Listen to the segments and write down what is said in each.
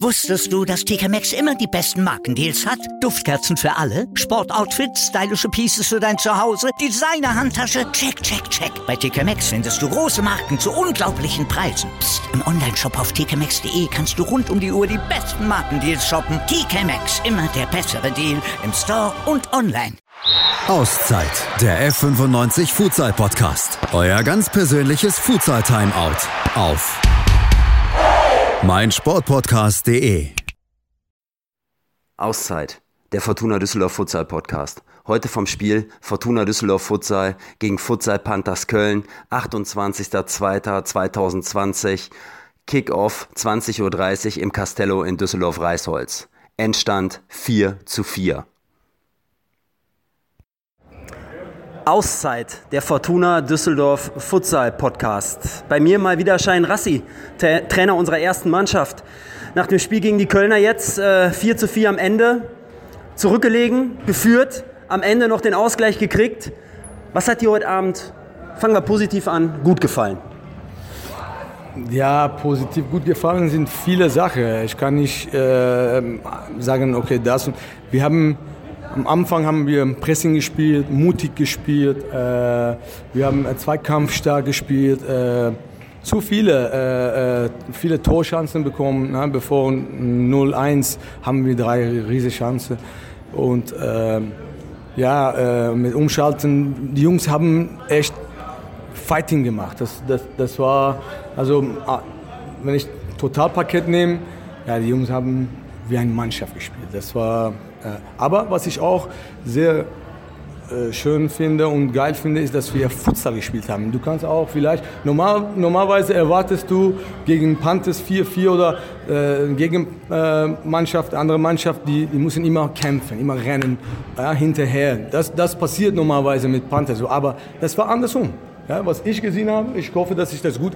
Wusstest du, dass TK Maxx immer die besten Markendeals hat? Duftkerzen für alle, Sportoutfits, stylische Pieces für dein Zuhause, Designer-Handtasche, check, check, check. Bei TK Maxx findest du große Marken zu unglaublichen Preisen. Psst. im Onlineshop auf tkmaxx.de kannst du rund um die Uhr die besten Markendeals shoppen. TK Maxx, immer der bessere Deal im Store und online. Auszeit, der F95 Futsal Podcast. Euer ganz persönliches Futsal Timeout auf mein Sportpodcast.de. Auszeit, der Fortuna Düsseldorf Futsal Podcast. Heute vom Spiel Fortuna Düsseldorf Futsal gegen Futsal Panthers Köln, 28.02.2020. Kickoff 20.30 Uhr im Castello in Düsseldorf-Reisholz. Endstand 4 zu 4. Auszeit, der Fortuna Düsseldorf Futsal Podcast. Bei mir mal wieder Schein Rassi, Trainer unserer ersten Mannschaft. Nach dem Spiel gegen die Kölner jetzt äh, 4 zu 4 am Ende. Zurückgelegen, geführt, am Ende noch den Ausgleich gekriegt. Was hat dir heute Abend, fangen wir positiv an, gut gefallen? Ja, positiv gut gefallen sind viele Sachen. Ich kann nicht äh, sagen, okay, das. Wir haben am Anfang haben wir Pressing gespielt, mutig gespielt, äh, wir haben Zweikampf stark gespielt, äh, zu viele, äh, äh viele Torchancen bekommen. Ne? Bevor 0-1 haben wir drei riesige Chancen. Und äh, ja, äh, mit Umschalten, die Jungs haben echt Fighting gemacht. Das, das, das war, also wenn ich Totalpaket nehme, ja, die Jungs haben wie eine Mannschaft gespielt. Das war aber was ich auch sehr äh, schön finde und geil finde, ist, dass wir Futsal gespielt haben. Du kannst auch vielleicht, normal, normalerweise erwartest du gegen Panthers 4-4 oder äh, gegen äh, Mannschaft, andere Mannschaft, die, die müssen immer kämpfen, immer rennen, ja, hinterher. Das, das passiert normalerweise mit Panthers aber das war andersrum. Ja, was ich gesehen habe, ich hoffe, dass ich das gut,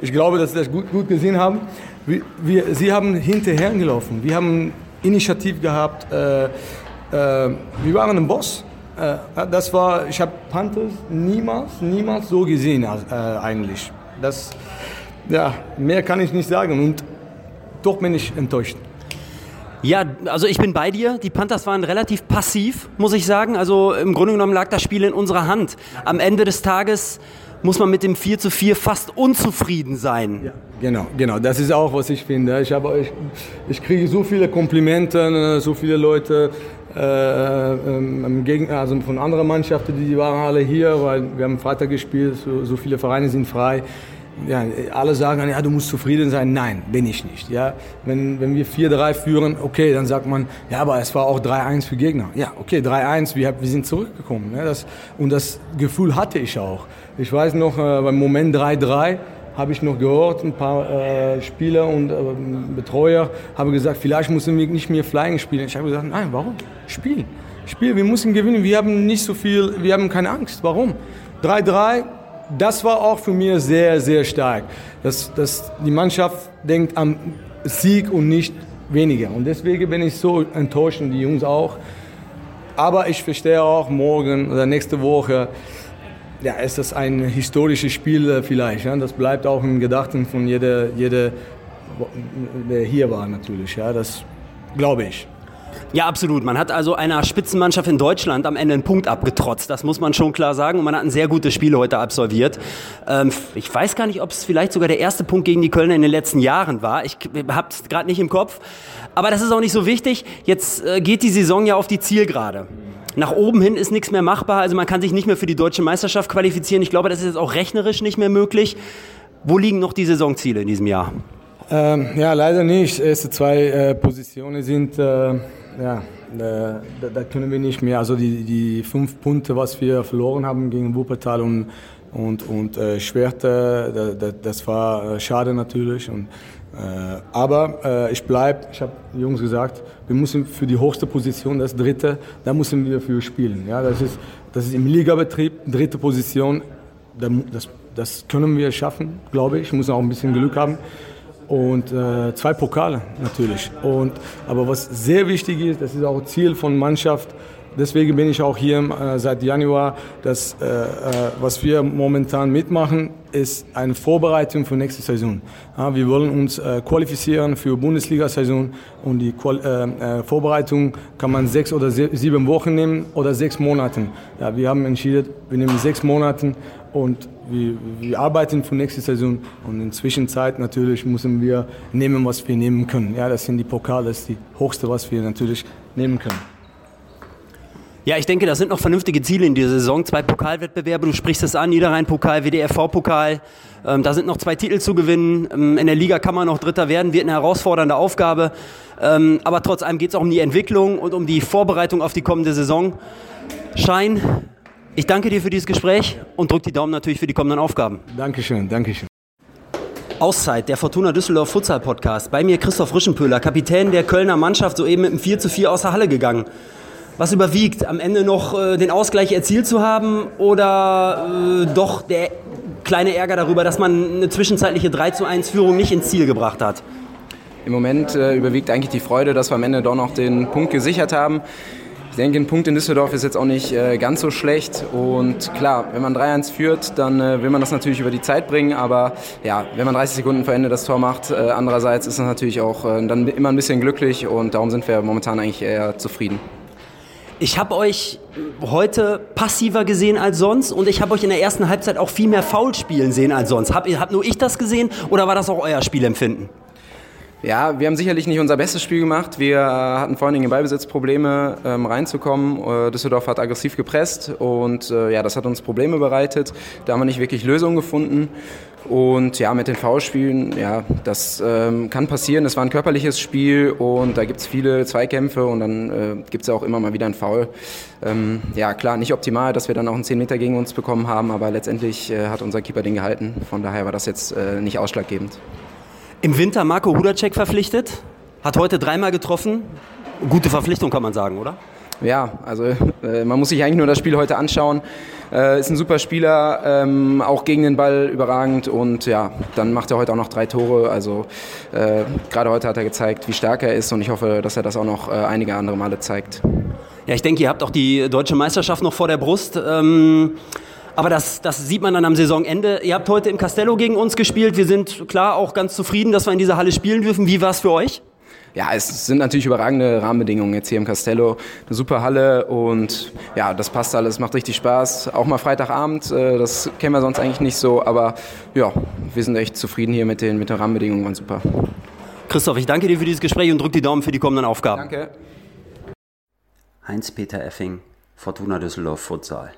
ich glaube, dass ich das gut, gut gesehen habe. Wir, wir, sie haben hinterher gelaufen. Wir haben Initiativ gehabt. Äh, äh, wir waren ein Boss. Äh, das war, ich habe Panthers niemals, niemals so gesehen äh, eigentlich. Das, ja, mehr kann ich nicht sagen und doch bin ich enttäuscht. Ja, also ich bin bei dir. Die Panthers waren relativ passiv, muss ich sagen. Also im Grunde genommen lag das Spiel in unserer Hand. Am Ende des Tages muss man mit dem 4 zu 4 fast unzufrieden sein. Ja, genau, genau. Das ist auch, was ich finde. Ich, habe, ich, ich kriege so viele Komplimente, ne, so viele Leute äh, ähm, also von anderen Mannschaften, die waren alle hier, weil wir haben Freitag gespielt, so, so viele Vereine sind frei ja, alle sagen, ja, du musst zufrieden sein. Nein, bin ich nicht. Ja, wenn, wenn wir 4-3 führen, okay, dann sagt man, ja, aber es war auch 3-1 für Gegner. Ja, okay, 3-1, wir, wir sind zurückgekommen. Ja, das, und das Gefühl hatte ich auch. Ich weiß noch, äh, beim Moment 3-3 habe ich noch gehört, ein paar äh, Spieler und äh, Betreuer haben gesagt, vielleicht müssen wir nicht mehr Flying spielen. Ich habe gesagt, nein, warum? Spielen. Spiel, wir müssen gewinnen. Wir haben nicht so viel, wir haben keine Angst. Warum? 3-3, das war auch für mich sehr, sehr stark. Dass, dass die Mannschaft denkt am Sieg und nicht weniger. Und deswegen bin ich so enttäuscht und die Jungs auch. Aber ich verstehe auch morgen oder nächste Woche, ja, ist das ein historisches Spiel vielleicht. Ja? Das bleibt auch im Gedachten von jeder, jeder, der hier war natürlich. Ja? Das glaube ich. Ja, absolut. Man hat also einer Spitzenmannschaft in Deutschland am Ende einen Punkt abgetrotzt. Das muss man schon klar sagen. Und man hat ein sehr gutes Spiel heute absolviert. Ähm, ich weiß gar nicht, ob es vielleicht sogar der erste Punkt gegen die Kölner in den letzten Jahren war. Ich habe es gerade nicht im Kopf. Aber das ist auch nicht so wichtig. Jetzt äh, geht die Saison ja auf die Zielgerade. Nach oben hin ist nichts mehr machbar. Also man kann sich nicht mehr für die deutsche Meisterschaft qualifizieren. Ich glaube, das ist jetzt auch rechnerisch nicht mehr möglich. Wo liegen noch die Saisonziele in diesem Jahr? Ähm, ja, leider nicht. Erste zwei äh, Positionen sind äh, ja, da, da, können wir nicht mehr. Also die, die fünf Punkte, was wir verloren haben gegen Wuppertal und, und, und äh, Schwerte, da, da, das war äh, schade natürlich. Und, äh, aber äh, ich bleibe, ich habe Jungs gesagt, wir müssen für die höchste Position, das dritte, da müssen wir für spielen. Ja, das, ist, das ist im Ligabetrieb, dritte Position, das, das können wir schaffen, glaube. Ich muss auch ein bisschen Glück haben und äh, zwei Pokale natürlich. Und, aber was sehr wichtig ist, das ist auch Ziel von Mannschaft, deswegen bin ich auch hier äh, seit Januar. Das, äh, äh, was wir momentan mitmachen, ist eine Vorbereitung für nächste Saison. Ja, wir wollen uns äh, qualifizieren für Bundesliga-Saison und die Qual äh, äh, Vorbereitung kann man sechs oder sieben Wochen nehmen oder sechs Monate. Ja, wir haben entschieden, wir nehmen sechs Monate und wir, wir, arbeiten für nächste Saison und in Zwischenzeit natürlich müssen wir nehmen, was wir nehmen können. Ja, das sind die Pokale, das ist die höchste, was wir natürlich nehmen können. Ja, ich denke, das sind noch vernünftige Ziele in dieser Saison. Zwei Pokalwettbewerbe, du sprichst es an, Niederrhein-Pokal, WDRV-Pokal. Ähm, da sind noch zwei Titel zu gewinnen. Ähm, in der Liga kann man noch Dritter werden, wird eine herausfordernde Aufgabe. Ähm, aber trotz allem geht es auch um die Entwicklung und um die Vorbereitung auf die kommende Saison. Schein, ich danke dir für dieses Gespräch und drücke die Daumen natürlich für die kommenden Aufgaben. Dankeschön, Dankeschön. Auszeit, der Fortuna Düsseldorf Futsal Podcast. Bei mir Christoph Rischenpöhler, Kapitän der Kölner Mannschaft, soeben mit einem 4 zu 4 aus der Halle gegangen. Was überwiegt, am Ende noch äh, den Ausgleich erzielt zu haben oder äh, doch der kleine Ärger darüber, dass man eine zwischenzeitliche 3 zu 1 Führung nicht ins Ziel gebracht hat? Im Moment äh, überwiegt eigentlich die Freude, dass wir am Ende doch noch den Punkt gesichert haben. Ich denke, ein Punkt in Düsseldorf ist jetzt auch nicht äh, ganz so schlecht. Und klar, wenn man 3-1 führt, dann äh, will man das natürlich über die Zeit bringen. Aber ja, wenn man 30 Sekunden vor Ende das Tor macht, äh, andererseits ist das natürlich auch äh, dann immer ein bisschen glücklich. Und darum sind wir momentan eigentlich eher zufrieden. Ich habe euch heute passiver gesehen als sonst und ich habe euch in der ersten Halbzeit auch viel mehr Foul spielen sehen als sonst. Hab, hab nur ich das gesehen oder war das auch euer Spielempfinden? Ja, wir haben sicherlich nicht unser bestes Spiel gemacht. Wir hatten vor allen Dingen in Ballbesitzprobleme ähm, reinzukommen. Äh, Düsseldorf hat aggressiv gepresst und äh, ja, das hat uns Probleme bereitet. Da haben wir nicht wirklich Lösungen gefunden. Und ja, mit den Foulspielen, ja, das ähm, kann passieren. Es war ein körperliches Spiel und da gibt es viele Zweikämpfe und dann äh, gibt es ja auch immer mal wieder ein Foul. Ähm, ja, klar, nicht optimal, dass wir dann auch einen 10 Meter gegen uns bekommen haben, aber letztendlich äh, hat unser Keeper den gehalten. Von daher war das jetzt äh, nicht ausschlaggebend. Im Winter Marco Hudacek verpflichtet, hat heute dreimal getroffen. Gute Verpflichtung kann man sagen, oder? Ja, also äh, man muss sich eigentlich nur das Spiel heute anschauen. Äh, ist ein super Spieler, ähm, auch gegen den Ball überragend und ja, dann macht er heute auch noch drei Tore. Also äh, gerade heute hat er gezeigt, wie stark er ist und ich hoffe, dass er das auch noch äh, einige andere Male zeigt. Ja, ich denke, ihr habt auch die deutsche Meisterschaft noch vor der Brust. Ähm aber das, das sieht man dann am Saisonende. Ihr habt heute im Castello gegen uns gespielt. Wir sind klar auch ganz zufrieden, dass wir in dieser Halle spielen dürfen. Wie war es für euch? Ja, es sind natürlich überragende Rahmenbedingungen jetzt hier im Castello. Eine super Halle und ja, das passt alles, macht richtig Spaß. Auch mal Freitagabend, äh, das kennen wir sonst eigentlich nicht so, aber ja, wir sind echt zufrieden hier mit den, mit den Rahmenbedingungen, waren super. Christoph, ich danke dir für dieses Gespräch und drücke die Daumen für die kommenden Aufgaben. Danke. Heinz-Peter Effing, Fortuna Düsseldorf Futsal.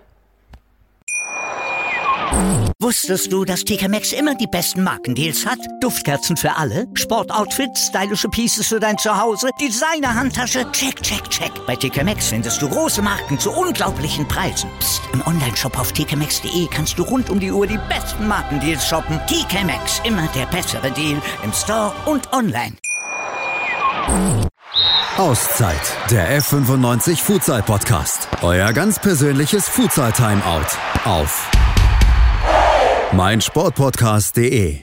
Wusstest du, dass TK Maxx immer die besten Markendeals hat? Duftkerzen für alle, Sportoutfits, stylische Pieces für dein Zuhause, Designer-Handtasche, check, check, check. Bei TK Maxx findest du große Marken zu unglaublichen Preisen. Psst. im Onlineshop auf tkmaxx.de kannst du rund um die Uhr die besten Markendeals shoppen. TK Maxx, immer der bessere Deal im Store und online. Auszeit, der F95 Futsal Podcast. Euer ganz persönliches Futsal Timeout auf meinsportpodcast.de